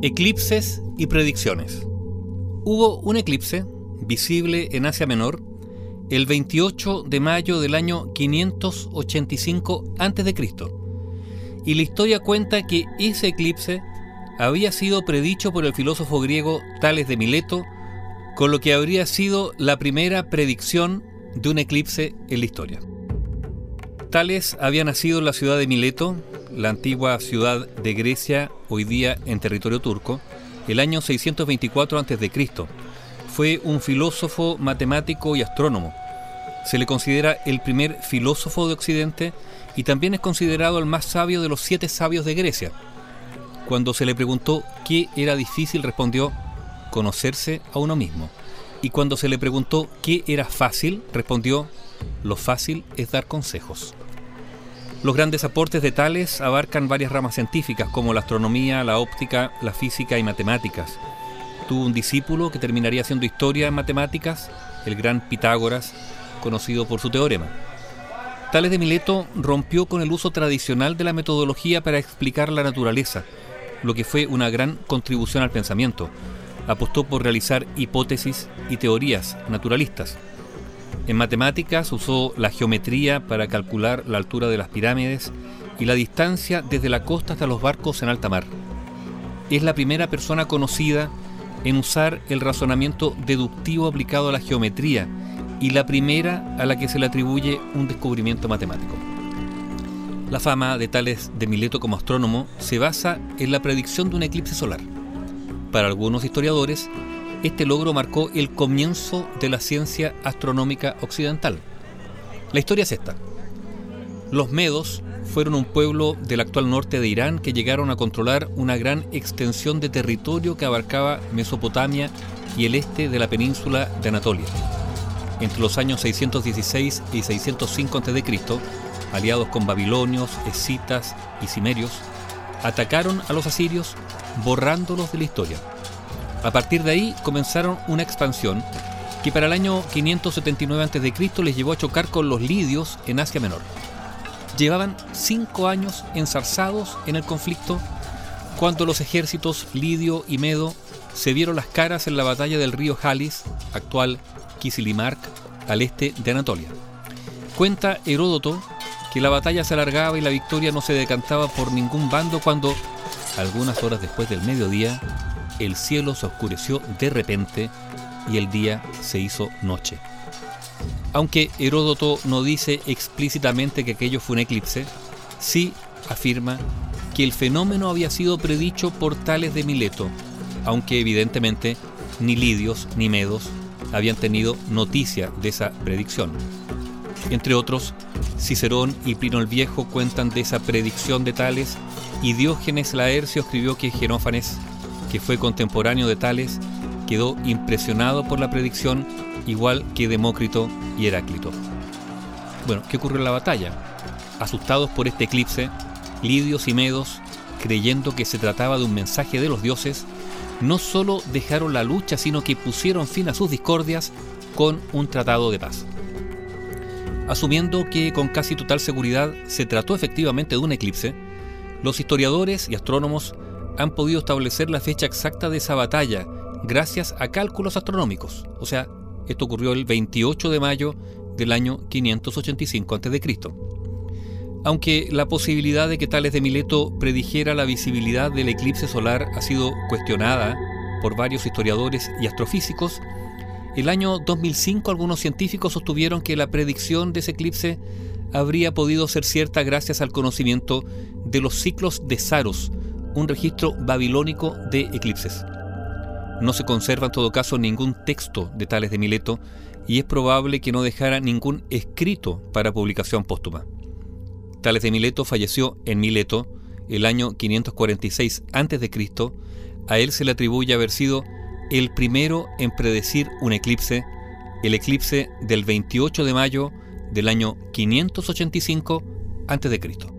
Eclipses y predicciones. Hubo un eclipse visible en Asia Menor el 28 de mayo del año 585 a.C. Y la historia cuenta que ese eclipse había sido predicho por el filósofo griego Tales de Mileto, con lo que habría sido la primera predicción de un eclipse en la historia. Tales había nacido en la ciudad de Mileto, la antigua ciudad de Grecia, hoy día en territorio turco, el año 624 a.C. Fue un filósofo, matemático y astrónomo. Se le considera el primer filósofo de Occidente y también es considerado el más sabio de los siete sabios de Grecia. Cuando se le preguntó qué era difícil, respondió conocerse a uno mismo. Y cuando se le preguntó qué era fácil, respondió lo fácil es dar consejos. Los grandes aportes de Tales abarcan varias ramas científicas como la astronomía, la óptica, la física y matemáticas. Tuvo un discípulo que terminaría haciendo historia en matemáticas, el gran Pitágoras, conocido por su teorema. Tales de Mileto rompió con el uso tradicional de la metodología para explicar la naturaleza, lo que fue una gran contribución al pensamiento. Apostó por realizar hipótesis y teorías naturalistas. En matemáticas usó la geometría para calcular la altura de las pirámides y la distancia desde la costa hasta los barcos en alta mar. Es la primera persona conocida en usar el razonamiento deductivo aplicado a la geometría y la primera a la que se le atribuye un descubrimiento matemático. La fama de Tales de Mileto como astrónomo se basa en la predicción de un eclipse solar. Para algunos historiadores, este logro marcó el comienzo de la ciencia astronómica occidental. La historia es esta. Los medos fueron un pueblo del actual norte de Irán que llegaron a controlar una gran extensión de territorio que abarcaba Mesopotamia y el este de la península de Anatolia. Entre los años 616 y 605 a.C., aliados con babilonios, escitas y cimerios, atacaron a los asirios borrándolos de la historia. A partir de ahí comenzaron una expansión que para el año 579 a.C. les llevó a chocar con los lidios en Asia Menor. Llevaban cinco años enzarzados en el conflicto cuando los ejércitos lidio y medo se vieron las caras en la batalla del río Halis, actual Kisilimark, al este de Anatolia. Cuenta Heródoto que la batalla se alargaba y la victoria no se decantaba por ningún bando cuando, algunas horas después del mediodía, el cielo se oscureció de repente y el día se hizo noche. Aunque Heródoto no dice explícitamente que aquello fue un eclipse, sí afirma que el fenómeno había sido predicho por Tales de Mileto, aunque evidentemente ni lidios ni medos habían tenido noticia de esa predicción. Entre otros, Cicerón y Plino el Viejo cuentan de esa predicción de Tales y Diógenes Laercio escribió que Genófanes que fue contemporáneo de Tales, quedó impresionado por la predicción, igual que Demócrito y Heráclito. Bueno, ¿qué ocurrió en la batalla? Asustados por este eclipse, lidios y medos, creyendo que se trataba de un mensaje de los dioses, no solo dejaron la lucha, sino que pusieron fin a sus discordias con un tratado de paz. Asumiendo que con casi total seguridad se trató efectivamente de un eclipse, los historiadores y astrónomos han podido establecer la fecha exacta de esa batalla gracias a cálculos astronómicos. O sea, esto ocurrió el 28 de mayo del año 585 a.C. Aunque la posibilidad de que Tales de Mileto predijera la visibilidad del eclipse solar ha sido cuestionada por varios historiadores y astrofísicos, el año 2005 algunos científicos sostuvieron que la predicción de ese eclipse habría podido ser cierta gracias al conocimiento de los ciclos de Saros, un registro babilónico de eclipses. No se conserva en todo caso ningún texto de Tales de Mileto y es probable que no dejara ningún escrito para publicación póstuma. Tales de Mileto falleció en Mileto el año 546 a.C. A él se le atribuye haber sido el primero en predecir un eclipse, el eclipse del 28 de mayo del año 585 a.C.